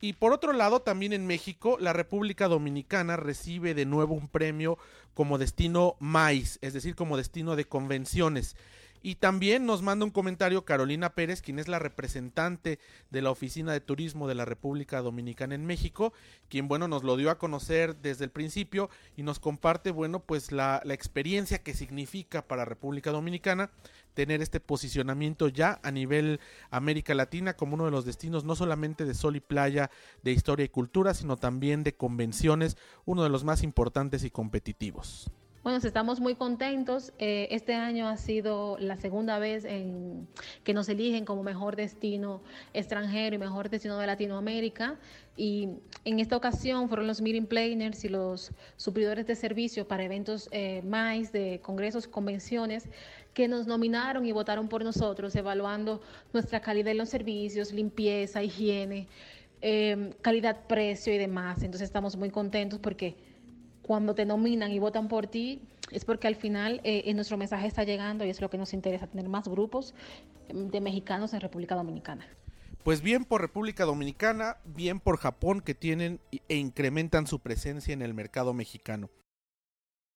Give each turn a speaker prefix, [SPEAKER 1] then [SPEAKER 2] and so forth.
[SPEAKER 1] Y por otro lado, también en México, la República Dominicana recibe de nuevo un premio como destino MAIS, es decir, como destino de convenciones. Y también nos manda un comentario Carolina Pérez, quien es la representante de la Oficina de Turismo de la República Dominicana en México, quien, bueno, nos lo dio a conocer desde el principio y nos comparte, bueno, pues la, la experiencia que significa para República Dominicana tener este posicionamiento ya a nivel América Latina como uno de los destinos no solamente de sol y playa, de historia y cultura, sino también de convenciones, uno de los más importantes y competitivos.
[SPEAKER 2] Bueno, estamos muy contentos. Eh, este año ha sido la segunda vez en, que nos eligen como mejor destino extranjero y mejor destino de Latinoamérica. Y en esta ocasión fueron los meeting planners y los suplidores de servicios para eventos eh, más de congresos, convenciones, que nos nominaron y votaron por nosotros, evaluando nuestra calidad en los servicios, limpieza, higiene, eh, calidad, precio y demás. Entonces estamos muy contentos porque cuando te nominan y votan por ti, es porque al final eh, nuestro mensaje está llegando y es lo que nos interesa, tener más grupos em, de mexicanos en República Dominicana.
[SPEAKER 1] Pues bien por República Dominicana, bien por Japón que tienen e incrementan su presencia en el mercado mexicano.